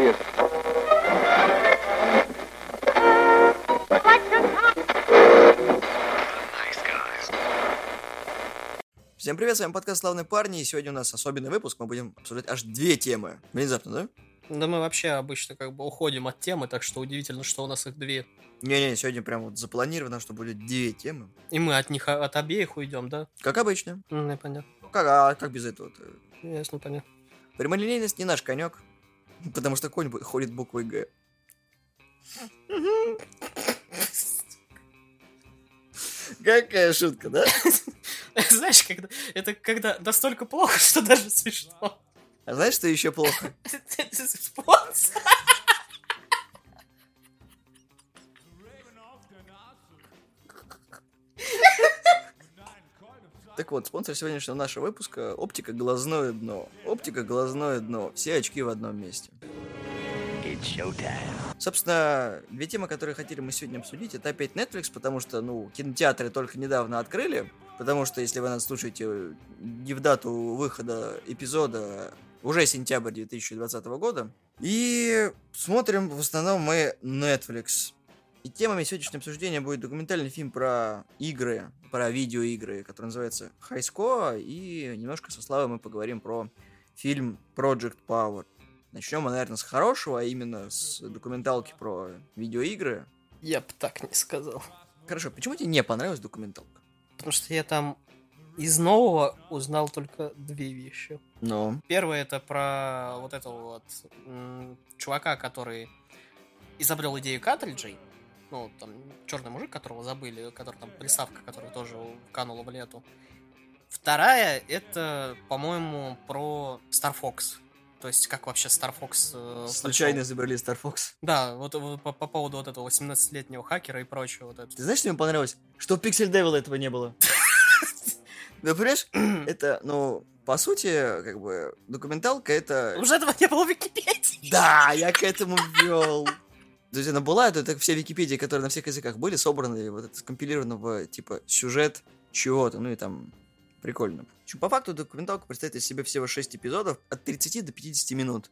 serious. Всем привет, с вами подкаст «Славные парни», и сегодня у нас особенный выпуск, мы будем обсуждать аж две темы. Внезапно, да? Да мы вообще обычно как бы уходим от темы, так что удивительно, что у нас их две. Не-не, сегодня прям вот запланировано, что будет две темы. И мы от них, от обеих уйдем, да? Как обычно. Ну, понятно. Как, а как без этого -то? Ясно, понятно. Прямолинейность не наш конек, потому что конь ходит буквой «Г». Какая шутка, да? Знаешь, когда это когда настолько плохо, что даже смешно. А знаешь, что еще плохо? Спонсор. Так вот, спонсор сегодняшнего нашего выпуска – оптика глазное дно. Оптика глазное дно. Все очки в одном месте. Собственно, две темы, которые хотели мы сегодня обсудить, это опять Netflix, потому что, ну, кинотеатры только недавно открыли, потому что, если вы нас слушаете не в дату выхода эпизода, уже сентябрь 2020 года, и смотрим в основном мы Netflix. И темами сегодняшнего обсуждения будет документальный фильм про игры, про видеоигры, который называется High Score, и немножко со Славой мы поговорим про фильм Project Power. Начнем мы, наверное, с хорошего, а именно с документалки про видеоигры. Я бы так не сказал. Хорошо, почему тебе не понравилась документалка? Потому что я там из нового узнал только две вещи. Ну, Первое это про вот этого вот чувака, который изобрел идею картриджей. Ну, там, черный мужик, которого забыли, который там приставка, которая тоже канула в лету. Вторая, это, по-моему, про Star Fox. То есть, как вообще Star Fox... э, случайно пришел. изобрели Star Fox. Да, вот, вот по, по поводу вот этого 18-летнего хакера и прочего. Вот это. Ты знаешь, что мне понравилось? Что в Pixel Devil этого не было. Ну, понимаешь, это, ну, по сути, как бы, документалка это... Уже этого не было в Википедии. Да, я к этому вел. То есть она была, это, это все Википедии, которые на всех языках были, собраны, вот это скомпилировано в, типа, сюжет чего-то, ну и там, прикольно. В общем, По факту документалка представляет из себя всего 6 эпизодов от 30 до 50 минут.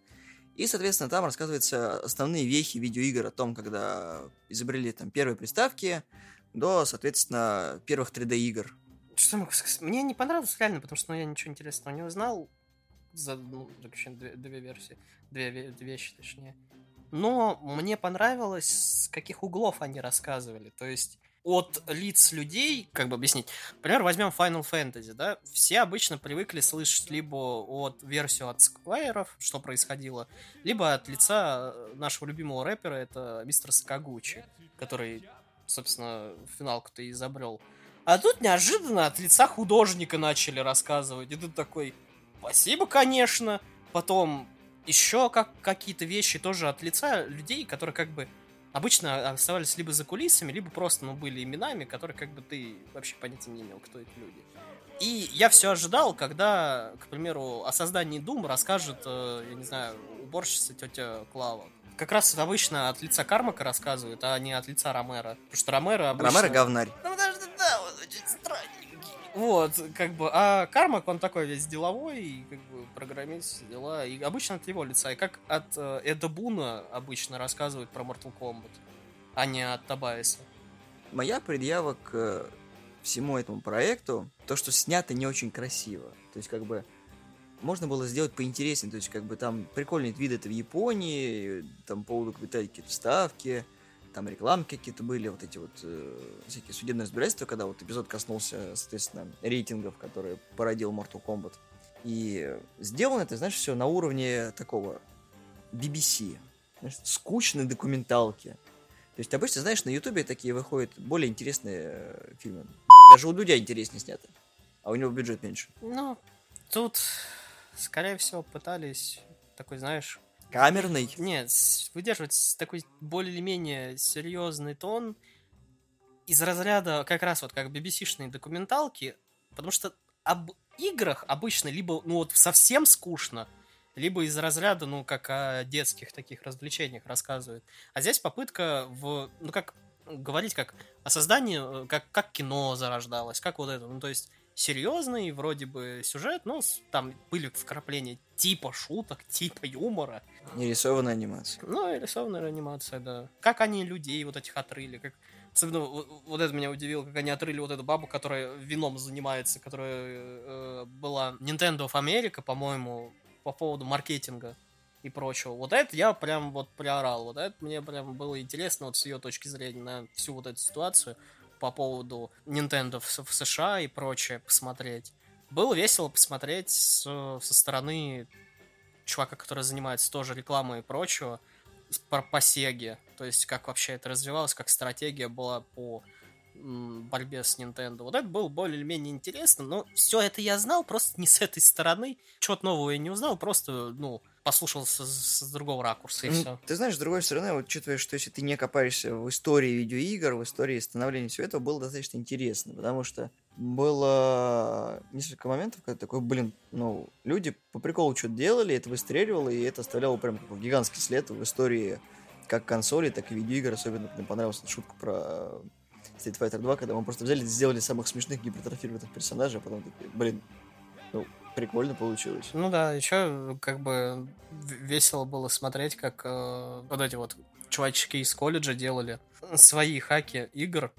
И, соответственно, там рассказываются основные вехи видеоигр о том, когда изобрели там первые приставки, до, соответственно, первых 3D-игр. Что я могу сказать? Мне не понравилось реально, потому что ну, я ничего интересного не узнал. За, ну, заключение две, две версии. Две, ве- две вещи, точнее. Но мне понравилось, с каких углов они рассказывали. То есть от лиц людей, как бы объяснить. Например, возьмем Final Fantasy, да? Все обычно привыкли слышать либо от версию от Сквайров, что происходило, либо от лица э, нашего любимого рэпера, это мистер Сакагучи, который, собственно, финалку-то и изобрел. А тут неожиданно от лица художника начали рассказывать. И тут такой, спасибо, конечно. Потом еще как какие-то вещи тоже от лица людей, которые как бы обычно оставались либо за кулисами, либо просто, ну, были именами, которые как бы ты вообще понятия не имел, кто эти люди. И я все ожидал, когда, к примеру, о создании Doom расскажет, э, я не знаю, уборщица тетя Клава. Как раз обычно от лица Кармака рассказывают, а не от лица Ромера. Потому что Ромеро обычно... Ромеро говнарь. Ну, да. Вот, как бы, а Кармак, он такой весь деловой, и, как бы, программист, дела, и обычно от его лица, и как от э, Эда Буна обычно рассказывают про Mortal Kombat, а не от Табайса. Моя предъява к э, всему этому проекту, то, что снято не очень красиво. То есть, как бы, можно было сделать поинтереснее. То есть, как бы, там прикольные виды это в Японии, там по поводу какие-то вставки, там рекламы какие-то были, вот эти вот э, всякие судебные разбирательства, когда вот эпизод коснулся, соответственно, рейтингов, которые породил Mortal Kombat. И сделано это, знаешь, все на уровне такого BBC. Знаешь, скучной документалки. То есть обычно, знаешь, на Ютубе такие выходят более интересные э, фильмы. Даже у Дудя интереснее снято. А у него бюджет меньше. Ну, тут, скорее всего, пытались такой, знаешь, Камерный. Нет, выдерживать такой более-менее серьезный тон из разряда как раз вот как BBC-шные документалки, потому что об играх обычно либо ну вот совсем скучно, либо из разряда, ну, как о детских таких развлечениях рассказывают. А здесь попытка в, ну, как говорить, как о создании, э, как, как кино зарождалось, как вот это, ну, то есть серьезный, вроде бы сюжет, но там были вкрапления типа шуток, типа юмора. И рисованная анимация. Ну, и рисованная анимация, да. Как они людей вот этих отрыли, как... Особенно вот это меня удивило, как они отрыли вот эту бабу, которая вином занимается, которая э, была Nintendo of America, по-моему, по поводу маркетинга и прочего. Вот это я прям вот приорал. Вот это мне прям было интересно вот с ее точки зрения на всю вот эту ситуацию по поводу Nintendo в, США и прочее посмотреть. Было весело посмотреть с, со стороны чувака, который занимается тоже рекламой и прочего, по, по Сеге. То есть, как вообще это развивалось, как стратегия была по борьбе с Nintendo. Вот это было более-менее интересно, но все это я знал, просто не с этой стороны. Чего-то нового я не узнал, просто, ну, послушал с, с другого ракурса и все. Ты знаешь, с другой стороны, вот учитывая, что если ты не копаешься в истории видеоигр, в истории становления всего этого, было достаточно интересно, потому что было несколько моментов, когда такой, блин, ну, люди по приколу что-то делали, это выстреливало, и это оставляло прям какой гигантский след в истории как консолей, так и видеоигр. Особенно мне понравилась шутка про Street Fighter 2, когда мы просто взяли и сделали самых смешных гипертрофированных персонажей, а потом такие, блин, ну, прикольно получилось. Ну да, еще как бы весело было смотреть, как э, вот эти вот чувачки из колледжа делали свои хаки игр,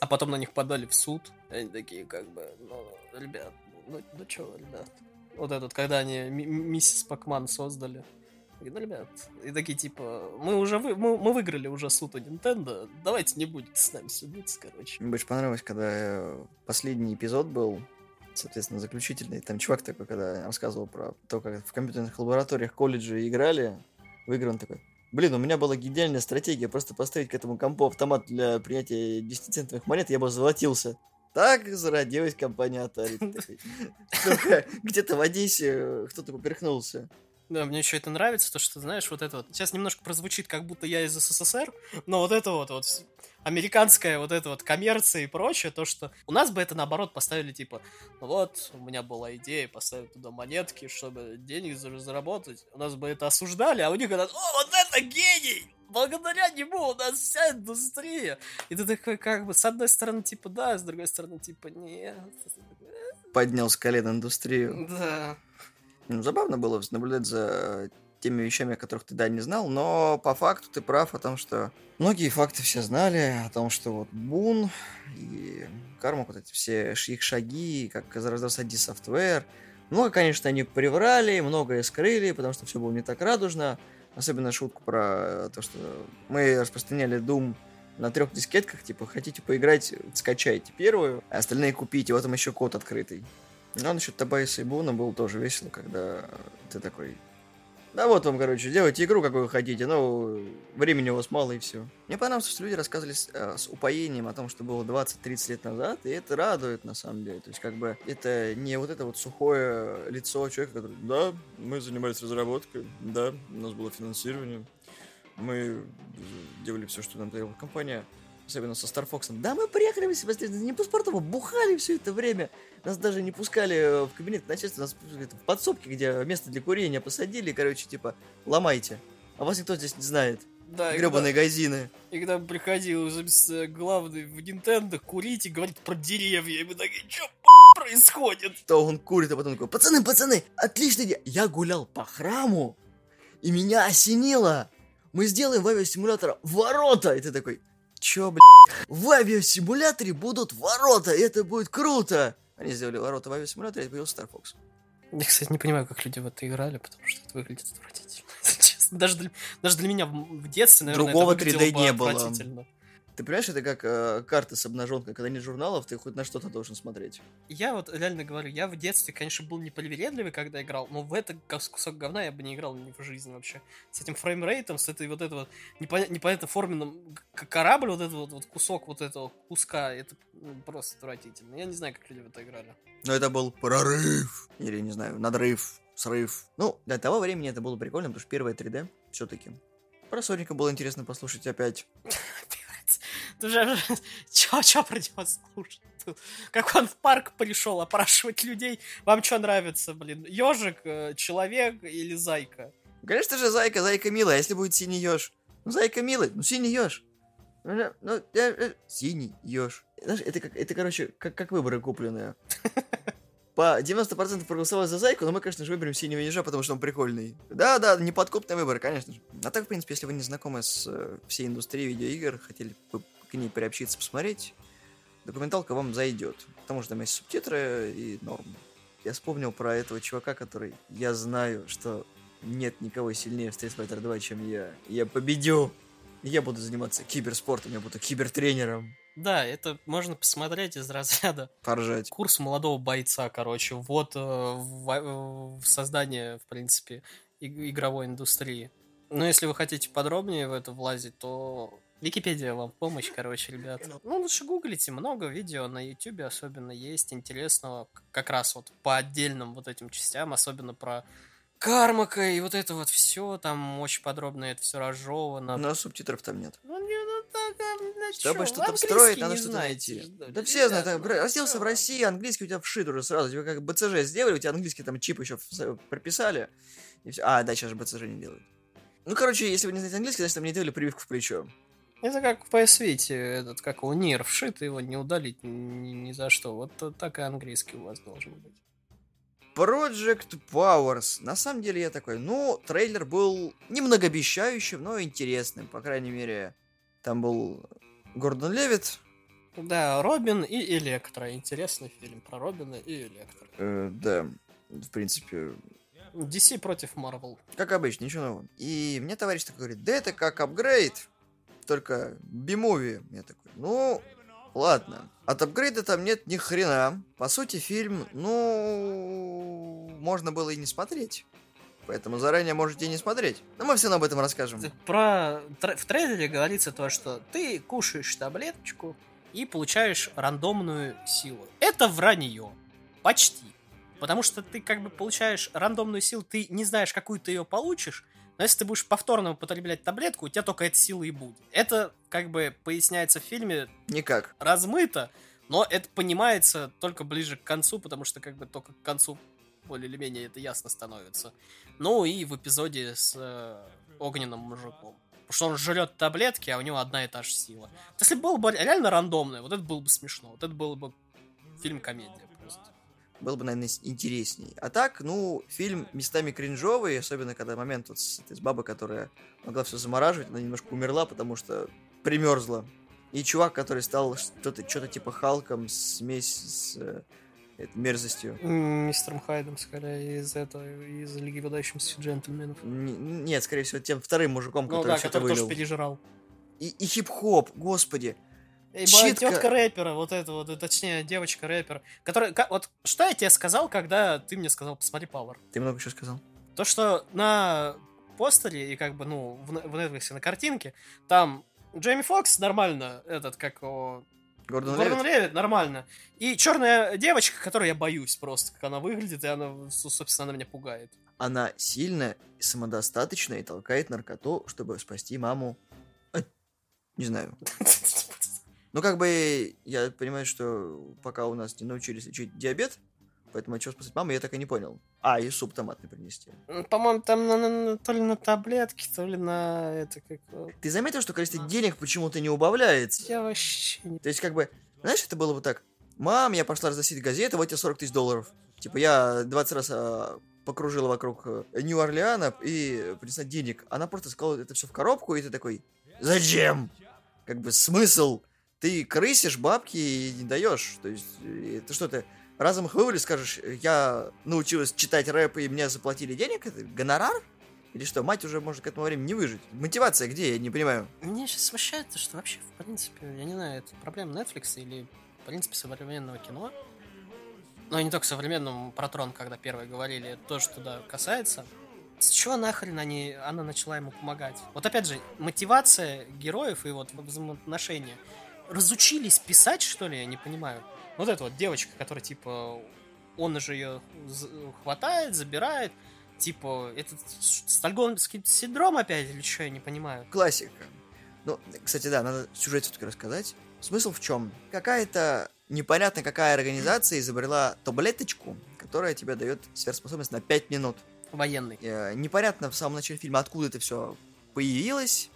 а потом на них подали в суд. Они такие как бы, ну, ребят, ну, ну чё, ребят. Вот этот, когда они миссис Пакман создали. И, ну, ребят, и такие, типа, мы уже вы, мы, мы выиграли уже суд у Nintendo, давайте не будете с нами судиться, короче. Мне больше понравилось, когда э, последний эпизод был, соответственно, заключительный. Там чувак такой, когда рассказывал про то, как в компьютерных лабораториях колледжа играли в игры, он такой, блин, у меня была гениальная стратегия, просто поставить к этому компу автомат для принятия 10-центовых монет, я бы золотился. Так зародилась компания Atari. Где-то в Одессе кто-то поперхнулся. Да, мне еще это нравится, то, что, знаешь, вот это вот, сейчас немножко прозвучит, как будто я из СССР, но вот это вот, вот американская вот эта вот коммерция и прочее, то, что у нас бы это наоборот поставили, типа, ну вот, у меня была идея поставить туда монетки, чтобы денег заработать, у нас бы это осуждали, а у них говорят, о, вот это гений! Благодаря нему у нас вся индустрия. И ты такой, как бы, с одной стороны, типа, да, с другой стороны, типа, нет. Поднял с колен индустрию. Да. Ну, забавно было наблюдать за теми вещами, о которых ты, да, не знал, но по факту ты прав о том, что многие факты все знали, о том, что вот Бун и Кармак, вот эти все их шаги, как зарождался D Software, много, конечно, они приврали, многое скрыли, потому что все было не так радужно, особенно шутку про то, что мы распространяли Doom на трех дискетках, типа, хотите поиграть, скачайте первую, а остальные купите, вот там еще код открытый. Ну, а насчет Табайса и Буна было тоже весело, когда ты такой... Да вот вам, короче, делайте игру, какую хотите, но времени у вас мало и все. Мне понравилось, что люди рассказывали с, э, с упоением о том, что было 20-30 лет назад, и это радует на самом деле. То есть, как бы, это не вот это вот сухое лицо человека, который, да, мы занимались разработкой, да, у нас было финансирование, мы делали все, что нам требовала компания особенно со Старфоксом. Да, мы приехали непосредственно не паспортово, бухали все это время. Нас даже не пускали э, в кабинет начальства, нас в подсобке, где место для курения посадили, короче, типа, ломайте. А вас никто здесь не знает. Да, Гребаные газины. И когда приходил главный в Nintendo курить и говорить про деревья, и мы такие, что происходит? То он курит, а потом такой, пацаны, пацаны, отличный день. Я гулял по храму, и меня осенило. Мы сделаем в авиасимулятора ворота. И ты такой, Чё, блядь? В авиасимуляторе будут ворота, это будет круто! Они сделали ворота в авиасимуляторе, и появился Star Fox. Я, кстати, не понимаю, как люди в это играли, потому что это выглядит отвратительно. Честно. Даже для, даже для меня в детстве, наверное, Другого это 3D не было. Ты понимаешь, это как э, карты с обнаженкой, когда нет журналов, ты хоть на что-то должен смотреть. Я вот реально говорю, я в детстве, конечно, был непривередливый, когда играл, но в этот кусок говна я бы не играл ни в жизни вообще. С этим фреймрейтом, с этой вот этой вот непонятно, непонятно форменным корабль, вот этот вот, вот кусок вот этого куска, это ну, просто отвратительно. Я не знаю, как люди в это играли. Но это был прорыв, или, не знаю, надрыв, срыв. Ну, для того времени это было прикольно, потому что первое 3D все-таки. Про Соника было интересно послушать опять. Ты уже чё, чё него слушать? Как он в парк пришел опрашивать людей. Вам что нравится, блин? Ежик, э, человек или зайка? Конечно же, зайка, зайка милая, если будет синий еж. Ну, зайка милый, ну синий еж. Ну, ну, э, синий еж. Знаешь, это как, это, короче, как, как выборы купленные. По 90% проголосовало за Зайку, но мы, конечно же, выберем Синего Ежа, потому что он прикольный. Да-да, неподкупный выбор, конечно же. А так, в принципе, если вы не знакомы с э, всей индустрией видеоигр, хотели бы к ней приобщиться, посмотреть, документалка вам зайдет. Потому что там есть субтитры и норм. Я вспомнил про этого чувака, который... Я знаю, что нет никого сильнее в Street Fighter 2, чем я. Я победю! Я буду заниматься киберспортом, я буду кибертренером. Да, это можно посмотреть из разряда. Поржать. Курс молодого бойца, короче. Вот э, в, э, в создание, в принципе, и- игровой индустрии. Но если вы хотите подробнее в это влазить, то Википедия вам помощь, короче, ребят. Ну, лучше гуглите, много видео на ютюбе особенно есть интересного, как раз вот по отдельным вот этим частям, особенно про Кармака и вот это вот все, там очень подробно это все разжевано. Но субтитров там нет. Ну, не, ну, а, ну, Чтобы что-то английский встроить, надо что-то найти. Да все знают, ну, родился в? России, английский у тебя вшит уже сразу. Тебе как БЦЖ сделали, у тебя английский там чип еще прописали. И все. А, да, сейчас же БЦЖ не делают. Ну, короче, если вы не знаете английский, значит, там не делали прививку в плечо. Это как в PS этот, как его нир вшит, его не удалить ни, ни за что. Вот так и английский у вас должен быть. Project Powers. На самом деле я такой, ну, трейлер был не многообещающим, но интересным. По крайней мере, там был Гордон Левит. Да, Робин и Электро. Интересный фильм про Робина и Электро. Э, да, в принципе, DC против Marvel. как обычно, ничего нового. И мне товарищ такой говорит, да это как апгрейд, только би-муви. Я такой, ну, ладно. От апгрейда там нет ни хрена. По сути, фильм, ну, можно было и не смотреть. Поэтому заранее можете не смотреть. Но мы все об этом расскажем. Про... В трейлере говорится то, что ты кушаешь таблеточку и получаешь рандомную силу. Это вранье. Почти. Потому что ты как бы получаешь рандомную силу, ты не знаешь, какую ты ее получишь, но если ты будешь повторно употреблять таблетку, у тебя только эта сила и будет. Это как бы поясняется в фильме Никак. размыто, но это понимается только ближе к концу, потому что как бы только к концу более или менее это ясно становится. Ну и в эпизоде с э, огненным мужиком. Потому что он жрет таблетки, а у него одна и та же сила. Если было бы реально рандомное, вот это было бы смешно. Вот это было бы фильм-комедия просто. Было бы, наверное, интересней. А так, ну, фильм местами кринжовый, особенно когда момент вот с, этой- с бабой, которая могла все замораживать, она немножко умерла, потому что примерзла. И чувак, который стал что-то что типа Халком, смесь с э, мерзостью. Мистером Хайдом, скорее, из этого, из Лиги выдающихся джентльменов. Н- Нет, скорее всего, тем вторым мужиком, Ну который да, что-то который тоже вылил. пережрал. И, и хип-хоп, господи. Эй, Читка. тетка рэпера, вот это вот, э, точнее, девочка рэпера, которая, вот, что я тебе сказал, когда ты мне сказал, посмотри Power? Ты много еще сказал. То, что на постере и как бы, ну, в, в Netflix на картинке, там Джейми Фокс нормально, этот, как его... Гордон Гордон Левитт? Левит нормально. И черная девочка, которой я боюсь просто, как она выглядит, и она, собственно, она меня пугает. Она сильная, самодостаточная и толкает наркоту, чтобы спасти маму. Э, Не знаю. Ну, как бы, я понимаю, что пока у нас не научились лечить диабет, поэтому от чего спасать маму, я так и не понял. А, и суп томатный принести. По-моему, там на- на- на- то ли на таблетки, то ли на это как... Ты заметил, что количество денег почему-то не убавляется? Я вообще не... То есть, как бы, знаешь, это было бы так. Мам, я пошла разносить газеты, вот тебе 40 тысяч долларов. Типа, я 20 раз а, покружила вокруг э, Нью-Орлеана и принесла денег. Она просто сказала это все в коробку, и ты такой, зачем? Как бы смысл? Ты крысишь бабки и не даешь. То есть, э, это что ты разом их вывалишь, скажешь, я научилась читать рэп, и мне заплатили денег? Это гонорар? Или что, мать уже может к этому времени не выжить? Мотивация где, я не понимаю. Меня сейчас смущает, то, что вообще, в принципе, я не знаю, это проблема Netflix или, в принципе, современного кино. Но и не только современному, про трон, когда первые говорили, это тоже туда касается. С чего нахрен они, она начала ему помогать? Вот опять же, мотивация героев и вот взаимоотношения. Разучились писать, что ли, я не понимаю. Вот эта вот девочка, которая, типа, он же ее хватает, забирает. Типа, этот стокгольмский синдром опять или что, я не понимаю. Классика. Ну, кстати, да, надо сюжет все-таки рассказать. Смысл в чем? Какая-то непонятно какая организация изобрела таблеточку, которая тебе дает сверхспособность на 5 минут. Военный. Э, непонятно в самом начале фильма, откуда это все появилось,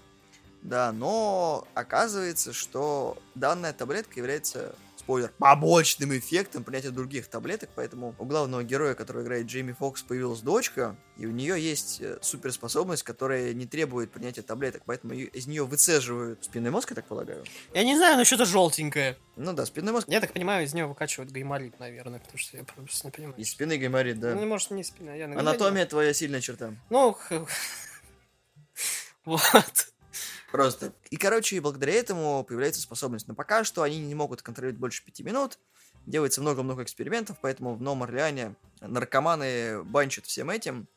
да, но оказывается, что данная таблетка является спойлер, побочным эффектом принятия других таблеток, поэтому у главного героя, который играет Джейми Фокс, появилась дочка, и у нее есть э, суперспособность, которая не требует принятия таблеток, поэтому из нее выцеживают спинной мозг, я так полагаю. Я не знаю, но что-то желтенькое. Ну да, спинной мозг. Я так понимаю, из нее выкачивают гайморит, наверное, потому что я просто не понимаю. Из спины гайморит, да. Ну, может, не спина, я Анатомия твоя сильная черта. Ну, вот. Просто. И, короче, благодаря этому появляется способность. Но пока что они не могут контролировать больше пяти минут. Делается много-много экспериментов, поэтому в Новом Орлеане наркоманы банчат всем этим.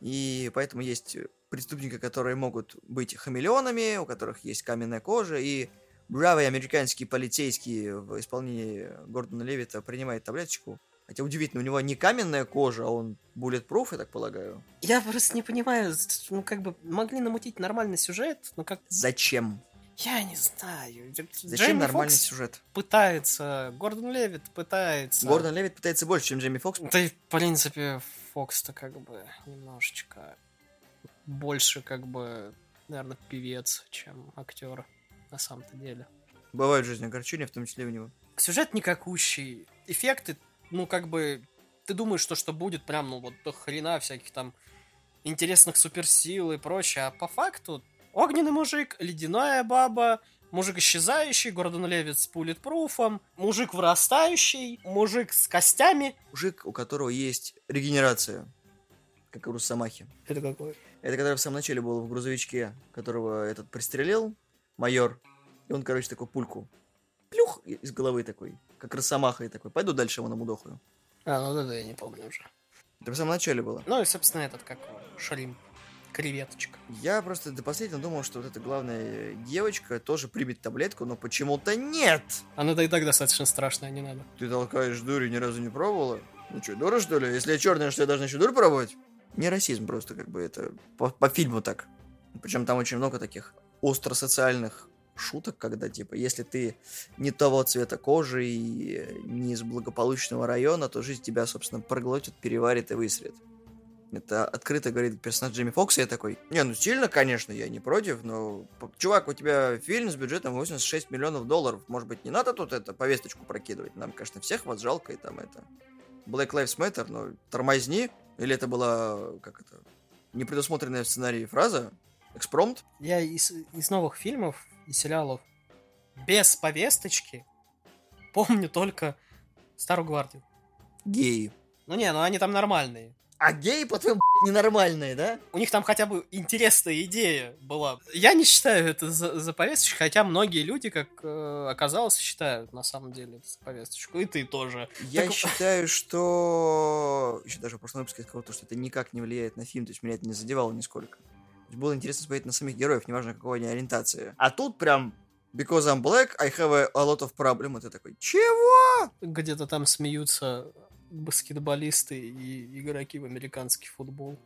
И поэтому есть преступники, которые могут быть хамелеонами, у которых есть каменная кожа, и бравый американский полицейский в исполнении Гордона Левита принимает таблеточку. Хотя удивительно, у него не каменная кожа, а он bulletproof, я так полагаю. Я просто не понимаю, ну, как бы, могли намутить нормальный сюжет, но как... Зачем? Я не знаю. Зачем Джейми нормальный Фокс сюжет? пытается, Гордон Левит пытается. Гордон Левит пытается больше, чем Джейми Фокс. Да и, в принципе, Фокс-то как бы немножечко больше, как бы, наверное, певец, чем актер на самом-то деле. Бывают в жизни огорчения, в том числе у него. Сюжет никакущий, эффекты, ну, как бы, ты думаешь, что что будет прям, ну, вот до хрена всяких там интересных суперсил и прочее, а по факту огненный мужик, ледяная баба, мужик исчезающий, Гордон Левит с пулетпруфом, мужик вырастающий, мужик с костями. Мужик, у которого есть регенерация, как у Росомахи. Это какой? Это который в самом начале был в грузовичке, которого этот пристрелил, майор. И он, короче, такой пульку. Из головы такой. Как Росомаха и такой. Пойду дальше его намудохаю. А, ну да, да, я не помню уже. Это в самом начале было. Ну и, собственно, этот, как шримп, креветочка. Я просто до последнего думал, что вот эта главная девочка тоже примет таблетку, но почему-то нет! Она да и так достаточно страшная, не надо. Ты толкаешь дурь и ни разу не пробовала? Ну что, дура что ли? Если я черная, что я должна еще дурь пробовать? Не расизм просто, как бы это по, по фильму так. Причем там очень много таких остросоциальных шуток, когда типа, если ты не того цвета кожи и не из благополучного района, то жизнь тебя, собственно, проглотит, переварит и высрет. Это открыто говорит персонаж Джейми Фокса, я такой, не, ну сильно, конечно, я не против, но, чувак, у тебя фильм с бюджетом 86 миллионов долларов, может быть, не надо тут это повесточку прокидывать, нам, конечно, всех вас жалко, и там это, Black Lives Matter, но тормозни, или это была, как это, непредусмотренная в сценарии фраза, экспромт, Я из, из новых фильмов и сериалов без повесточки помню только Старую Гвардию. геи. Ну не, ну они там нормальные. А геи, по-твоему, ненормальные, да? У них там хотя бы интересная идея была. Я не считаю это за, за повесточку, хотя многие люди, как э, оказалось, считают на самом деле это за повесточку. И ты тоже. Я Так- считаю, что... Еще даже в прошлом выпуске я сказал, то, что это никак не влияет на фильм, то есть меня это не задевало нисколько. Было интересно смотреть на самих героев, неважно какой они ориентации. А тут прям Because I'm black, I have a, a lot of problem. И ты такой, чего? Где-то там смеются баскетболисты и игроки в американский футбол.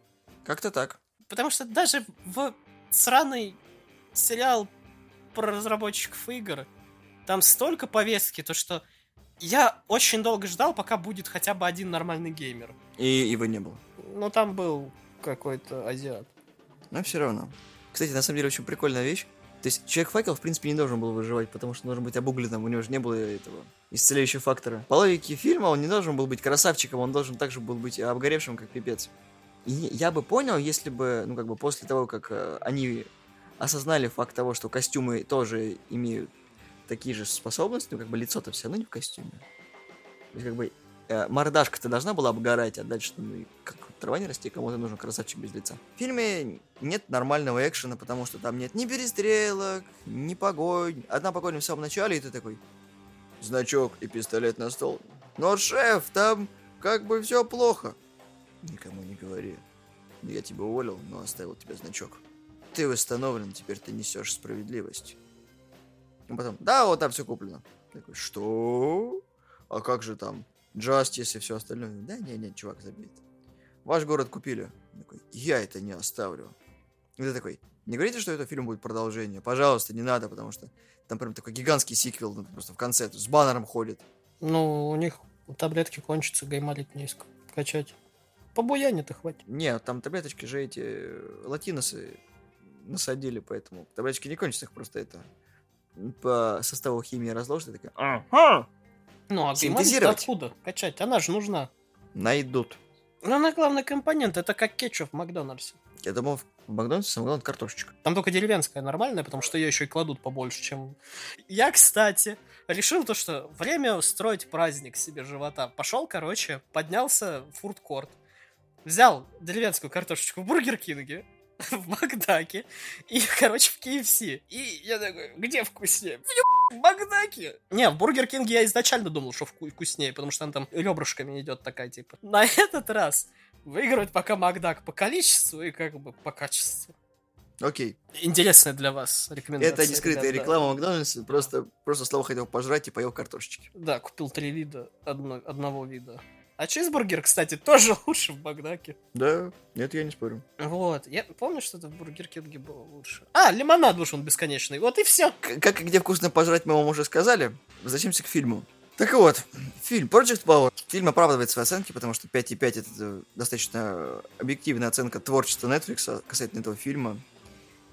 Как-то так. Потому что даже в сраный сериал про разработчиков игр там столько повестки, то что я очень долго ждал, пока будет хотя бы один нормальный геймер. И его не было. Но там был какой-то азиат. Но все равно. Кстати, на самом деле очень прикольная вещь. То есть Человек-факел, в принципе, не должен был выживать, потому что должен быть обугленным, у него же не было этого исцеляющего фактора. По логике фильма он не должен был быть красавчиком, он должен также был быть обгоревшим, как пипец. И я бы понял, если бы, ну, как бы после того, как э, они осознали факт того, что костюмы тоже имеют такие же способности, ну, как бы лицо-то все равно не в костюме. То есть, как бы, э, мордашка-то должна была обгорать, а дальше, ну, как трава не расти, кому-то нужен красавчик без лица. В фильме нет нормального экшена, потому что там нет ни перестрелок, ни погонь. Одна погоня в самом начале, и ты такой, значок и пистолет на стол. Но, шеф, там как бы все плохо. Никому не говори. Я тебя уволил, но оставил тебе значок. Ты восстановлен, теперь ты несешь справедливость. А потом, да, вот там все куплено. Такой, что? А как же там Justice и все остальное? Да, не, не, чувак, забей это. Ваш город купили. Я Такой, я это не оставлю. И ты такой, не говорите, что это фильм будет продолжение. Пожалуйста, не надо, потому что там прям такой гигантский сиквел, ну, просто в конце, с баннером ходит. Ну, у них таблетки кончатся, гаймолит не качать. По буяне-то хватит. Не, там таблеточки же эти э, латиносы насадили, поэтому таблеточки не кончатся, их просто это по составу химии разложат и такая, ага, Ну, а Синтезировать. откуда качать? Она же нужна. Найдут. Ну, она главный компонент. Это как кетчуп в Макдональдсе. Я думал, в Макдональдсе самое картошечка. Там только деревенская нормальная, потому что ее еще и кладут побольше, чем... Я, кстати, решил то, что время устроить праздник себе живота. Пошел, короче, поднялся в фудкорт, взял деревенскую картошечку в Бургер Кинге, в Макдаке и, короче, в KFC. И я такой, где вкуснее? В Макдаке! Не, в Бургер Кинге я изначально думал, что вку- вкуснее, потому что там там ребрышками идет такая, типа. На этот раз выигрывает пока Макдак по количеству и как бы по качеству. Окей. Интересная для вас рекомендация. Это не скрытая ребят, да. реклама Макдональдса, просто, просто Слава хотел пожрать и поел картошечки. Да, купил три вида одно- одного вида. А чизбургер, кстати, тоже лучше в Макдаке. Да, нет, я не спорю. Вот, я помню, что-то в Бургер Кинге было лучше. А, лимонад уж он бесконечный, вот и все. Как и где вкусно пожрать, мы вам уже сказали. Возвращаемся к фильму. Так вот, фильм Project Power. Фильм оправдывает свои оценки, потому что 5,5 это достаточно объективная оценка творчества Netflix касательно этого фильма.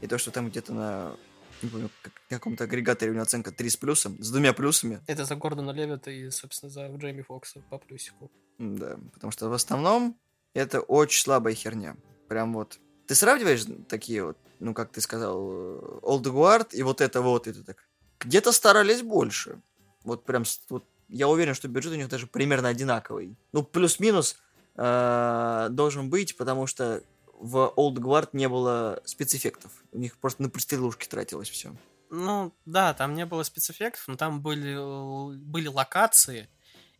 И то, что там где-то на не помню, как- каком-то агрегаторе у него оценка 3 с плюсом, с двумя плюсами. Это за Гордона Левита и, собственно, за Джейми Фокса по плюсику. Да, потому что в основном это очень слабая херня. Прям вот. Ты сравниваешь такие вот, ну, как ты сказал, э, Old Guard и вот это вот, и ты так. Где-то старались больше. Вот прям, вот, я уверен, что бюджет у них даже примерно одинаковый. Ну, плюс-минус э, должен быть, потому что в Old Guard не было спецэффектов. У них просто на пристрелушки тратилось все. Ну, да, там не было спецэффектов, но там были, были локации,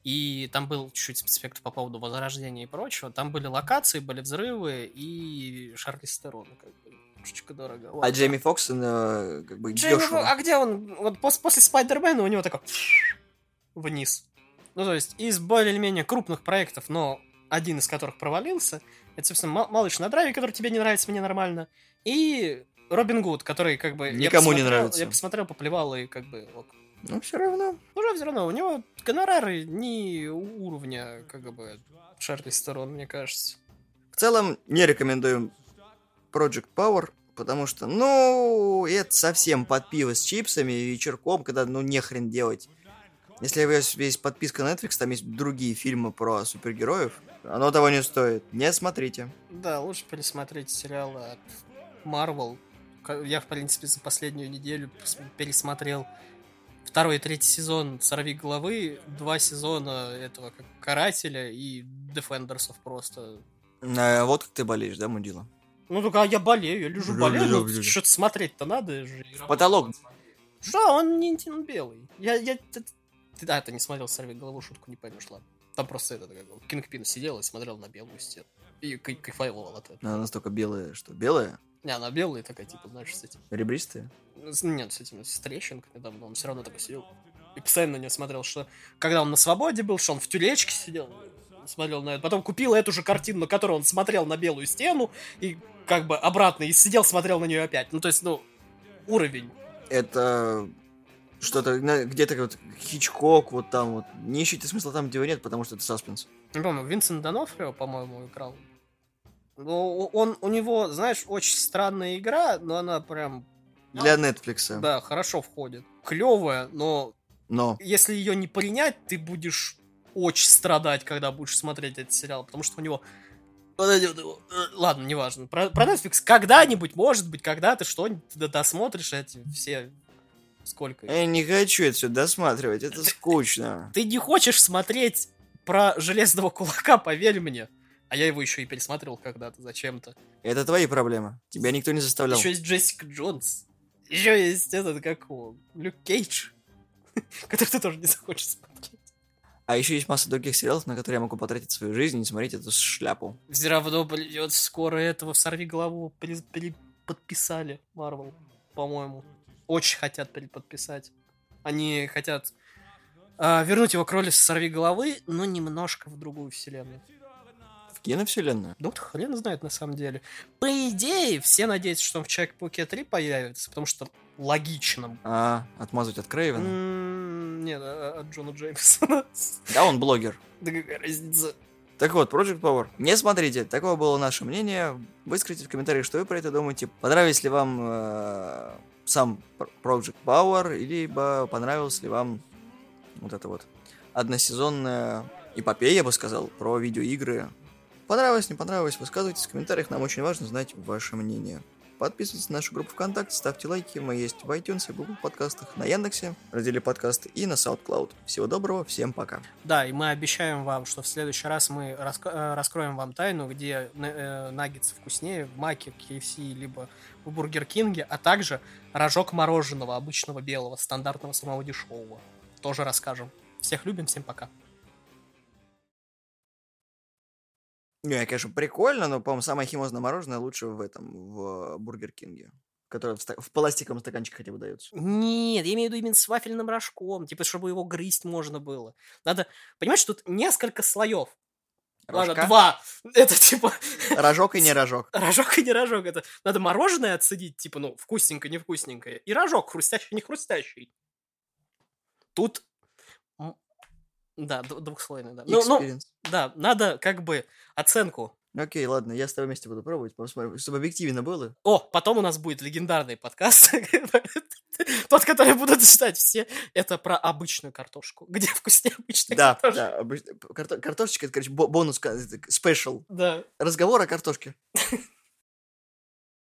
и там был чуть-чуть спецэффектов по поводу возрождения и прочего. Там были локации, были взрывы и Шарли Стерон, как бы, немножечко дорого. А Вот. Джейми Фокс, э, как бы, Джейми дешево. Фо- а где он? Вот пос- после Спайдермена у него такой вниз. Ну, то есть, из более-менее крупных проектов, но один из которых провалился, это, собственно, «Ма- «Малыш на драйве», который тебе не нравится, мне нормально, и Робин Гуд, который, как бы... Никому не нравится. Я посмотрел, поплевал, и как бы... ок. Ну, все равно. Ну, все равно, у него гонорары не уровня, как бы, Шарли Сторон, мне кажется. В целом, не рекомендуем Project Power, потому что, ну, это совсем под пиво с чипсами и вечерком, когда, ну, не хрен делать. Если у вас есть подписка Netflix, там есть другие фильмы про супергероев, оно того не стоит. Не смотрите. Да, лучше пересмотреть сериалы от Marvel. Я, в принципе, за последнюю неделю пересмотрел второй и третий сезон «Сорви головы», два сезона этого как «Карателя» и «Дефендерсов» просто. А, вот как ты болеешь, да, Мудила? Ну, только я болею, я лежу болею, ну, что-то смотреть-то надо же. потолок. Что, он не он белый. Я, я, ты- да, ты не смотрел «Сорви голову», шутку не поймешь, ладно. Там просто этот, как Кингпин сидел и смотрел на белую стену. И кай- кайфовал от этого. Она настолько белая, что белая, Не, она белая такая, типа, знаешь, с этим. ребристая. Нет, с этими с трещинками там, но он все равно такой сидел. И постоянно на него смотрел, что когда он на свободе был, что он в тюлечке сидел, смотрел на это. Потом купил эту же картину, на которую он смотрел на белую стену, и как бы обратно, и сидел, смотрел на нее опять. Ну, то есть, ну, уровень. Это что-то где-то вот Хичкок, вот там вот. Не ищите смысла там, где его нет, потому что это саспенс. Не помню, Винсент Донофрио, по-моему, играл. Ну, он, у него, знаешь, очень странная игра, но она прям, Для Netflix. да, хорошо входит. Клевая, но Но если ее не принять, ты будешь очень страдать, когда будешь смотреть этот сериал, потому что у него... Ладно, неважно. Про, про Netflix когда-нибудь, может быть, когда ты что-нибудь досмотришь эти все... Сколько? я не хочу это все досматривать, это скучно. Ты не хочешь смотреть про Железного Кулака, поверь мне. А я его еще и пересматривал когда-то зачем-то. Это твои проблемы. Тебя никто не заставлял. Еще есть Джессика Джонс. Еще есть этот, как его, Люк Кейдж. Который ты тоже не захочешь смотреть. А еще есть масса других сериалов, на которые я могу потратить свою жизнь и не смотреть эту шляпу. Все равно придет скоро этого в «Сорви голову» переподписали Марвел, по-моему. Очень хотят переподписать. Они хотят а, вернуть его к роли «Сорви головы», но немножко в другую вселенную. В киновселенную? Да вот хрен знает на самом деле. По идее, все надеются, что он в Человек-пауке 3 появится, потому что логично. А, отмазывать от Крейвена? М, Нет, а- от Джона Джеймсона. Да, он блогер. Да какая разница? Так вот, Project Power. Не смотрите, такое было наше мнение. Выскажите в комментариях, что вы про это думаете. Понравился ли вам э, сам Project Power, либо понравился ли вам вот это вот односезонная эпопея, я бы сказал, про видеоигры. Понравилось, не понравилось, высказывайтесь в комментариях, нам очень важно знать ваше мнение. Подписывайтесь на нашу группу ВКонтакте, ставьте лайки, мы есть в iTunes, в Google подкастах, на Яндексе, в разделе подкасты и на SoundCloud. Всего доброго, всем пока. Да, и мы обещаем вам, что в следующий раз мы раск- э, раскроем вам тайну, где э, наггетсы вкуснее в Маке, KFC, либо в Бургер Кинге, а также рожок мороженого, обычного белого, стандартного, самого дешевого. Тоже расскажем. Всех любим, всем пока. Не, конечно, прикольно, но, по-моему, самое химозное мороженое лучше в этом, в Бургер Кинге. Которое в, ста- в пластиковом стаканчике хотя бы дается. Нет, я имею в виду именно с вафельным рожком, типа, чтобы его грызть можно было. Надо, понимаешь, тут несколько слоев. Ладно, два. Это типа Рожок и не рожок. рожок и не рожок. Это надо мороженое отсадить, типа, ну, вкусненькое, невкусненькое. И рожок, хрустящий, не хрустящий. Тут... Да, двухслойный, да. Ну, ну, Experience. да, надо как бы оценку. Окей, ладно, я с тобой вместе буду пробовать, посмотрим, чтобы объективно было. О, потом у нас будет легендарный подкаст. Тот, который будут читать все. Это про обычную картошку. Где вкуснее обычная Да, картошка. да, обыч- карто- картошечка, это, короче, бо- бонус, спешл. Да. Разговор о картошке.